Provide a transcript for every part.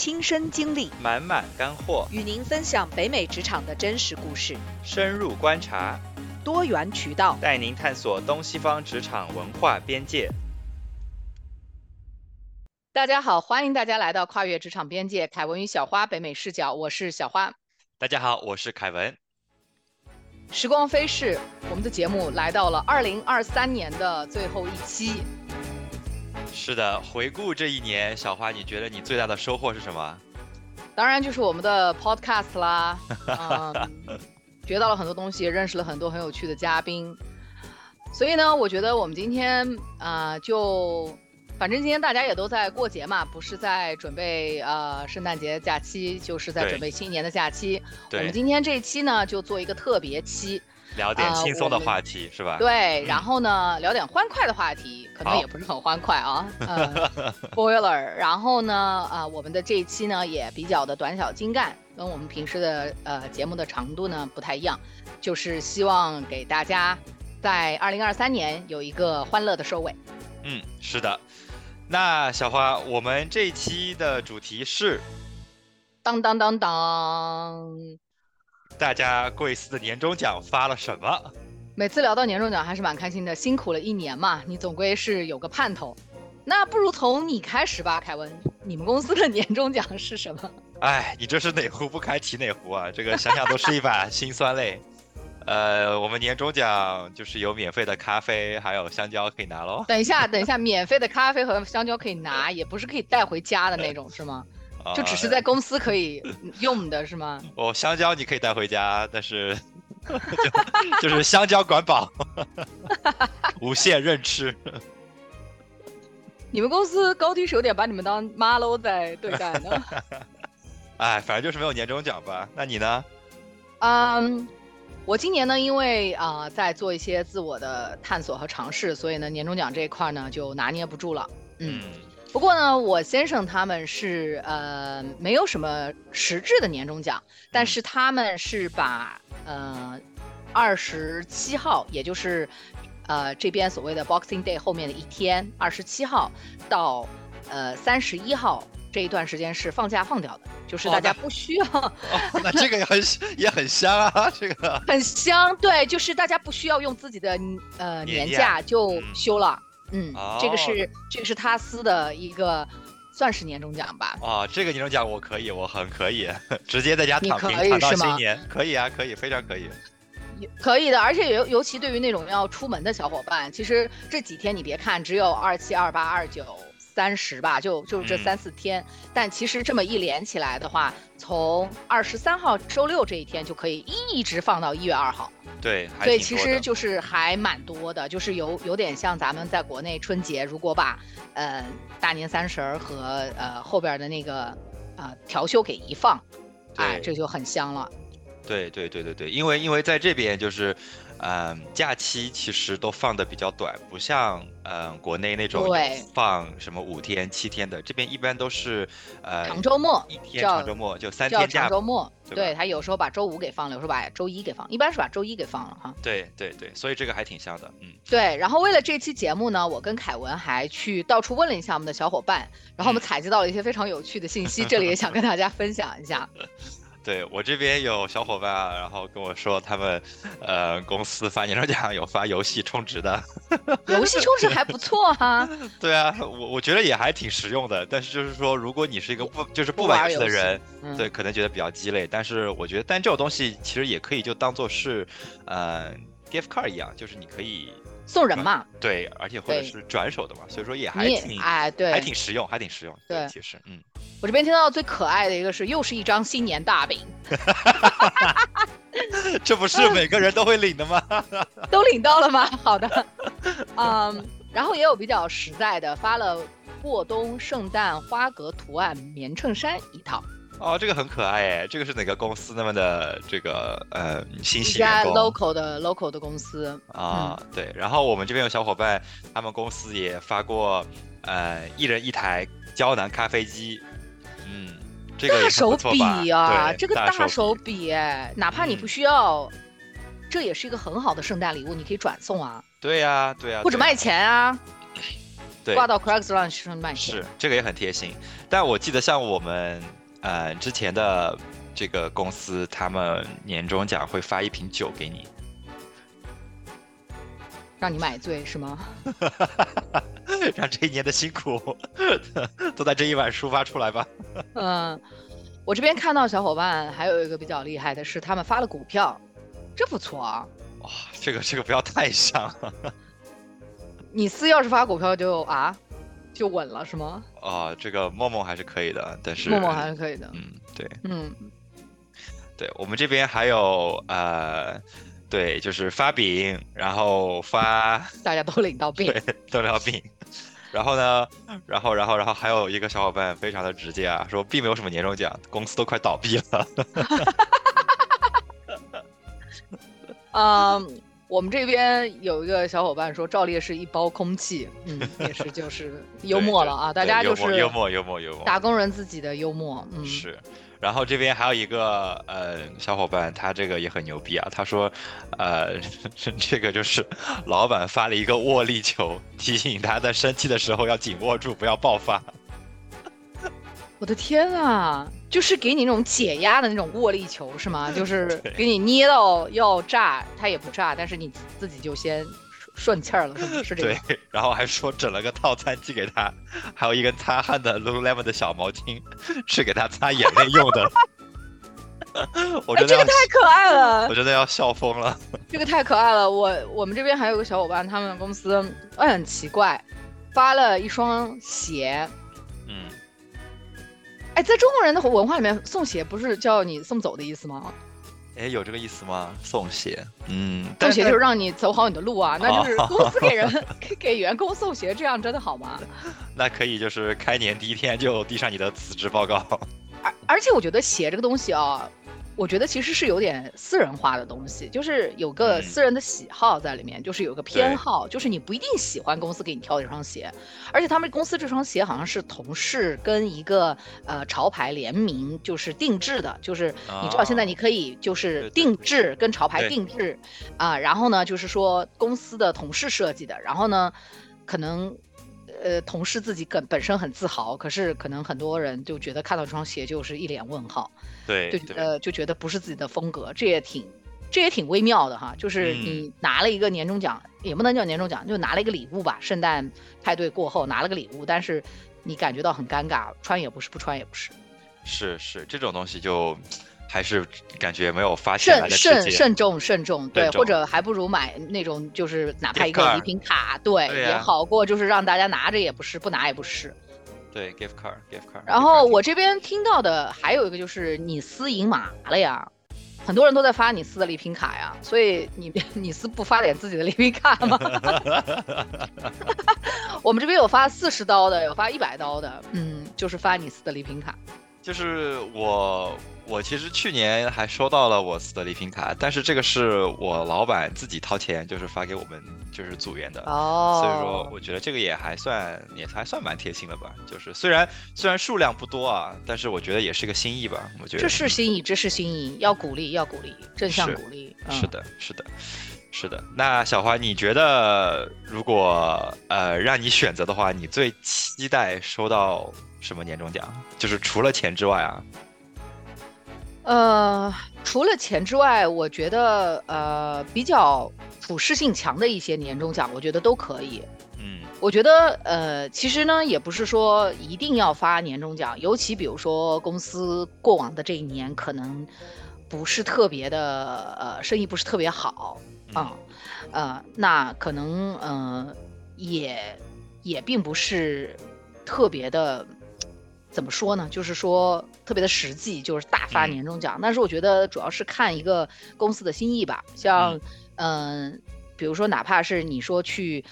亲身经历，满满干货，与您分享北美职场的真实故事，深入观察，多元渠道，带您探索东西方职场文化边界。大家好，欢迎大家来到跨越职场边界，凯文与小花北美视角，我是小花。大家好，我是凯文。时光飞逝，我们的节目来到了二零二三年的最后一期。是的，回顾这一年，小花，你觉得你最大的收获是什么？当然就是我们的 podcast 啦，嗯，学到了很多东西，认识了很多很有趣的嘉宾。所以呢，我觉得我们今天啊，就反正今天大家也都在过节嘛，不是在准备呃圣诞节假期，就是在准备新年的假期。我们今天这一期呢，就做一个特别期。聊点轻松的话题是吧？对，然后呢，聊点欢快的话题，可能也不是很欢快啊。呃 Boiler，然后呢，啊，我们的这一期呢也比较的短小精干，跟我们平时的呃节目的长度呢不太一样，就是希望给大家在二零二三年有一个欢乐的收尾。嗯，是的。那小花，我们这一期的主题是当当当当。大家贵司的年终奖发了什么？每次聊到年终奖还是蛮开心的，辛苦了一年嘛，你总归是有个盼头。那不如从你开始吧，凯文，你们公司的年终奖是什么？哎，你这是哪壶不开提哪壶啊？这个想想都是一把辛酸泪。呃，我们年终奖就是有免费的咖啡，还有香蕉可以拿喽。等一下，等一下，免费的咖啡和香蕉可以拿，也不是可以带回家的那种，是吗？就只是在公司可以用的是吗？哦，香蕉你可以带回家，但是就就是香蕉管饱，无限任吃。你们公司高低是有点把你们当妈喽在对待呢。哎，反正就是没有年终奖吧？那你呢？嗯，我今年呢，因为啊在做一些自我的探索和尝试，所以呢年终奖这一块呢就拿捏不住了。嗯。不过呢，我先生他们是呃没有什么实质的年终奖，但是他们是把呃二十七号，也就是呃这边所谓的 Boxing Day 后面的一天，二十七号到呃三十一号这一段时间是放假放掉的，就是大家不需要。那这个也很也很香啊，这个很香，对，就是大家不需要用自己的呃年假就休了。嗯，这个是这个是他司的一个，算是年终奖吧。啊，这个年终奖我可以，我很可以，直接在家躺平躺到新年，可以啊，可以，非常可以。可以的，而且尤尤其对于那种要出门的小伙伴，其实这几天你别看只有二七、二八、二九。三十吧，就就这三四天，但其实这么一连起来的话，从二十三号周六这一天就可以一直放到一月二号。对，所以其实就是还蛮多的，就是有有点像咱们在国内春节，如果把呃大年三十儿和呃后边的那个呃调休给一放，哎，这就很香了。对对对对对，因为因为在这边就是。嗯，假期其实都放的比较短，不像嗯国内那种放什么五天七天的，这边一般都是呃长周末，一天长周末就三天假。长周末，对他有时候把周五给放了，有时候把周一给放，一般是把周一给放了哈。对对对，所以这个还挺像的，嗯。对，然后为了这期节目呢，我跟凯文还去到处问了一下我们的小伙伴，然后我们采集到了一些非常有趣的信息，这里也想跟大家分享一下。对我这边有小伙伴，然后跟我说他们，呃，公司发 年终奖有发游戏充值的，游戏充值还不错哈。对啊，我我觉得也还挺实用的。但是就是说，如果你是一个不就是不玩游戏的人，对，可能觉得比较鸡肋。但是我觉得，但这种东西其实也可以就当做是，呃，gift card 一样，就是你可以。送人嘛，对，而且或者是转手的嘛，所以说也还挺哎，对，还挺实用，还挺实用。对，其实，嗯，我这边听到最可爱的一个是，又是一张新年大饼，这不是每个人都会领的吗？都领到了吗？好的，嗯，然后也有比较实在的，发了过冬圣诞花格图案棉衬衫一套。哦，这个很可爱哎，这个是哪个公司那么的这个呃新喜员工？local 的 local 的公司啊，对。然后我们这边有小伙伴，他们公司也发过呃一人一台胶囊咖啡机，嗯，这个大手笔啊，这个大手笔哎，哪怕你不需要，这也是一个很好的圣诞礼物，你可以转送啊。对呀，对呀，或者卖钱啊。对挂到 Craigslist 上卖。是，这个也很贴心。但我记得像我们呃之前的这个公司，他们年终奖会发一瓶酒给你，让你买醉是吗？让这一年的辛苦 都在这一晚抒发出来吧。嗯，我这边看到小伙伴还有一个比较厉害的是，他们发了股票，这不错啊。哇，这个这个不要太像。你司要是发股票就啊，就稳了是吗？啊，这个默默还是可以的，但是默默还是可以的。嗯，对，嗯，对我们这边还有呃，对，就是发饼，然后发 大家都领到 饼，对，都领到饼。然后呢，然后然后然后还有一个小伙伴非常的直接啊，说并没有什么年终奖，公司都快倒闭了。嗯，我们这边有一个小伙伴说赵烈是一包空气，嗯，也是 就是幽默了啊，大家就是幽默幽默幽默，打工人自己的幽默，嗯是。然后这边还有一个呃小伙伴，他这个也很牛逼啊，他说，呃，这个就是老板发了一个握力球，提醒他在生气的时候要紧握住，不要爆发。我的天啊！就是给你那种解压的那种握力球是吗？就是 给你捏到要炸，它也不炸，但是你自己就先顺气儿了，是这个？对，然后还说整了个套餐寄给他，还有一根擦汗的 Lululemon 的小毛巾，是给他擦眼泪用的。我觉得这个太可爱了，我真的要笑疯了。这个太可爱了，我我们这边还有个小伙伴，他们公司哎很奇怪，发了一双鞋。哎，在中国人的文化里面，送鞋不是叫你送走的意思吗？哎，有这个意思吗？送鞋，嗯，送鞋就是让你走好你的路啊，那就是公司给人 给给员工送鞋，这样真的好吗？那可以，就是开年第一天就递上你的辞职报告。而而且我觉得鞋这个东西啊。我觉得其实是有点私人化的东西，就是有个私人的喜好在里面，就是有个偏好，就是你不一定喜欢公司给你挑这双鞋，而且他们公司这双鞋好像是同事跟一个呃潮牌联名，就是定制的，就是你知道现在你可以就是定制跟潮牌定制啊，然后呢就是说公司的同事设计的，然后呢可能。呃，同事自己本本身很自豪，可是可能很多人就觉得看到这双鞋就是一脸问号，对，就觉得就觉得不是自己的风格，这也挺这也挺微妙的哈。就是你拿了一个年终奖，也不能叫年终奖，就拿了一个礼物吧，圣诞派对过后拿了个礼物，但是你感觉到很尴尬，穿也不是，不穿也不是，是是这种东西就。还是感觉没有发现慎慎慎重慎重，对，或者还不如买那种，就是哪怕一个礼品卡，对，也好过就是让大家拿着也不是，不拿也不是。对，gift card，gift card。然后我这边听到的还有一个就是你撕赢麻了呀，很多人都在发你司的礼品卡呀，所以你 你司不发点自己的礼品卡吗？我们这边有发四十刀的，有发一百刀的，嗯，就是发你司的礼品卡。就是我，我其实去年还收到了我司的礼品卡，但是这个是我老板自己掏钱，就是发给我们就是组员的哦，所以说我觉得这个也还算也还算蛮贴心的吧。就是虽然虽然数量不多啊，但是我觉得也是个心意吧。我觉得这是心意，这是心意，要鼓励，要鼓励，正向鼓励。是的，是的，是的。那小花，你觉得如果呃让你选择的话，你最期待收到？什么年终奖？就是除了钱之外啊？呃，除了钱之外，我觉得呃比较普适性强的一些年终奖，我觉得都可以。嗯，我觉得呃其实呢也不是说一定要发年终奖，尤其比如说公司过往的这一年可能不是特别的呃生意不是特别好啊，呃那可能呃也也并不是特别的。怎么说呢？就是说特别的实际，就是大发年终奖。但是我觉得主要是看一个公司的心意吧。像，嗯，比如说哪怕是你说去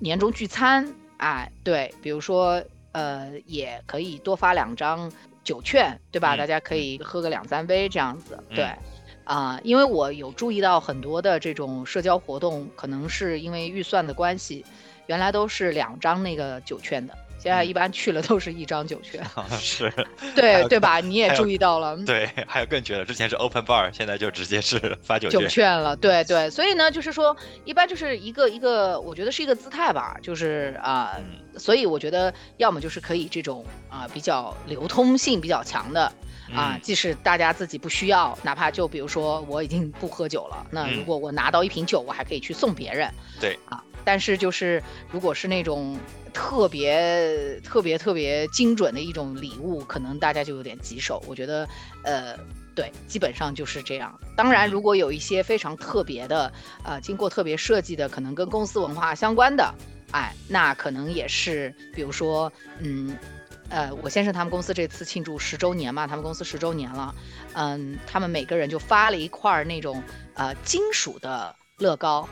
年终聚餐，哎，对，比如说呃，也可以多发两张酒券，对吧？大家可以喝个两三杯这样子。对，啊，因为我有注意到很多的这种社交活动，可能是因为预算的关系，原来都是两张那个酒券的。现在一般去了都是一张酒券。是，对对吧？你也注意到了。对，还有更绝的，之前是 open bar，现在就直接是发酒酒券了。对对，所以呢，就是说，一般就是一个一个，我觉得是一个姿态吧，就是啊，所以我觉得要么就是可以这种啊比较流通性比较强的。啊，即使大家自己不需要，哪怕就比如说我已经不喝酒了，那如果我拿到一瓶酒，我还可以去送别人。对啊，但是就是如果是那种特别特别特别精准的一种礼物，可能大家就有点棘手。我觉得，呃，对，基本上就是这样。当然，如果有一些非常特别的，呃，经过特别设计的，可能跟公司文化相关的，哎，那可能也是，比如说，嗯。呃，我先生他们公司这次庆祝十周年嘛，他们公司十周年了，嗯，他们每个人就发了一块那种呃金属的乐高，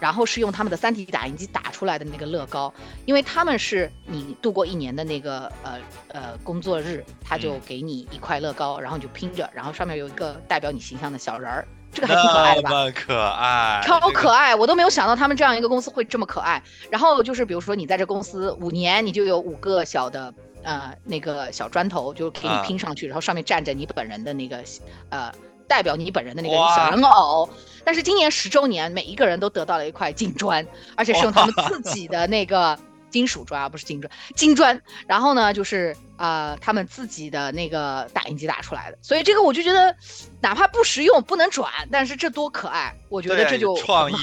然后是用他们的三 D 打印机打出来的那个乐高，因为他们是你度过一年的那个呃呃工作日，他就给你一块乐高，然后你就拼着，然后上面有一个代表你形象的小人儿。这个还挺可爱的吧？可爱，超可爱！我都没有想到他们这样一个公司会这么可爱。然后就是，比如说你在这公司五年，你就有五个小的呃那个小砖头，就给你拼上去，然后上面站着你本人的那个呃代表你本人的那个小人偶。但是今年十周年，每一个人都得到了一块金砖，而且是用他们自己的那个。金属砖不是金砖，金砖。然后呢，就是呃，他们自己的那个打印机打出来的。所以这个我就觉得，哪怕不实用，不能转，但是这多可爱！我觉得这就创意，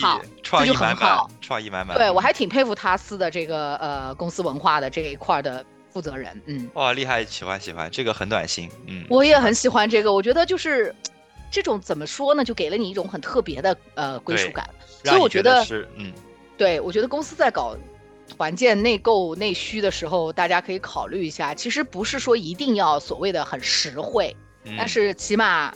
这就很好，创意满满。对我还挺佩服他司的这个呃公司文化的这一块的负责人。嗯，哇，厉害，喜欢喜欢，这个很暖心。嗯，我也很喜欢这个。我觉得就是这种怎么说呢，就给了你一种很特别的呃归属感。所以我觉得是嗯，对我觉得公司在搞。团建内购内需的时候，大家可以考虑一下。其实不是说一定要所谓的很实惠，但是起码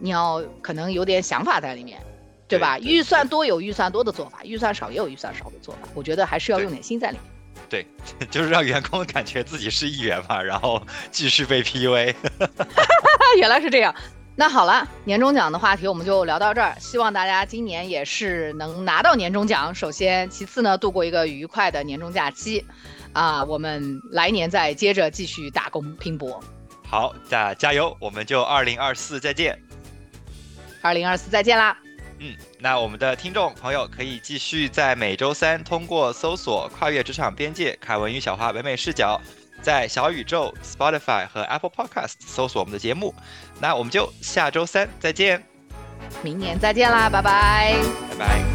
你要可能有点想法在里面，对吧？预算多有预算多的做法，预算少也有预算少的做法。我觉得还是要用点心在里面。对，就是让员工感觉自己是一员嘛，然后继续被 PUA。原来是这样。那好了，年终奖的话题我们就聊到这儿。希望大家今年也是能拿到年终奖。首先，其次呢，度过一个愉快的年终假期。啊，我们来年再接着继续打工拼搏。好，加加油！我们就二零二四再见。二零二四再见啦。嗯，那我们的听众朋友可以继续在每周三通过搜索“跨越职场边界”凯文与小花北美视角。在小宇宙、Spotify 和 Apple Podcast 搜索我们的节目，那我们就下周三再见，明年再见啦，拜拜，拜拜。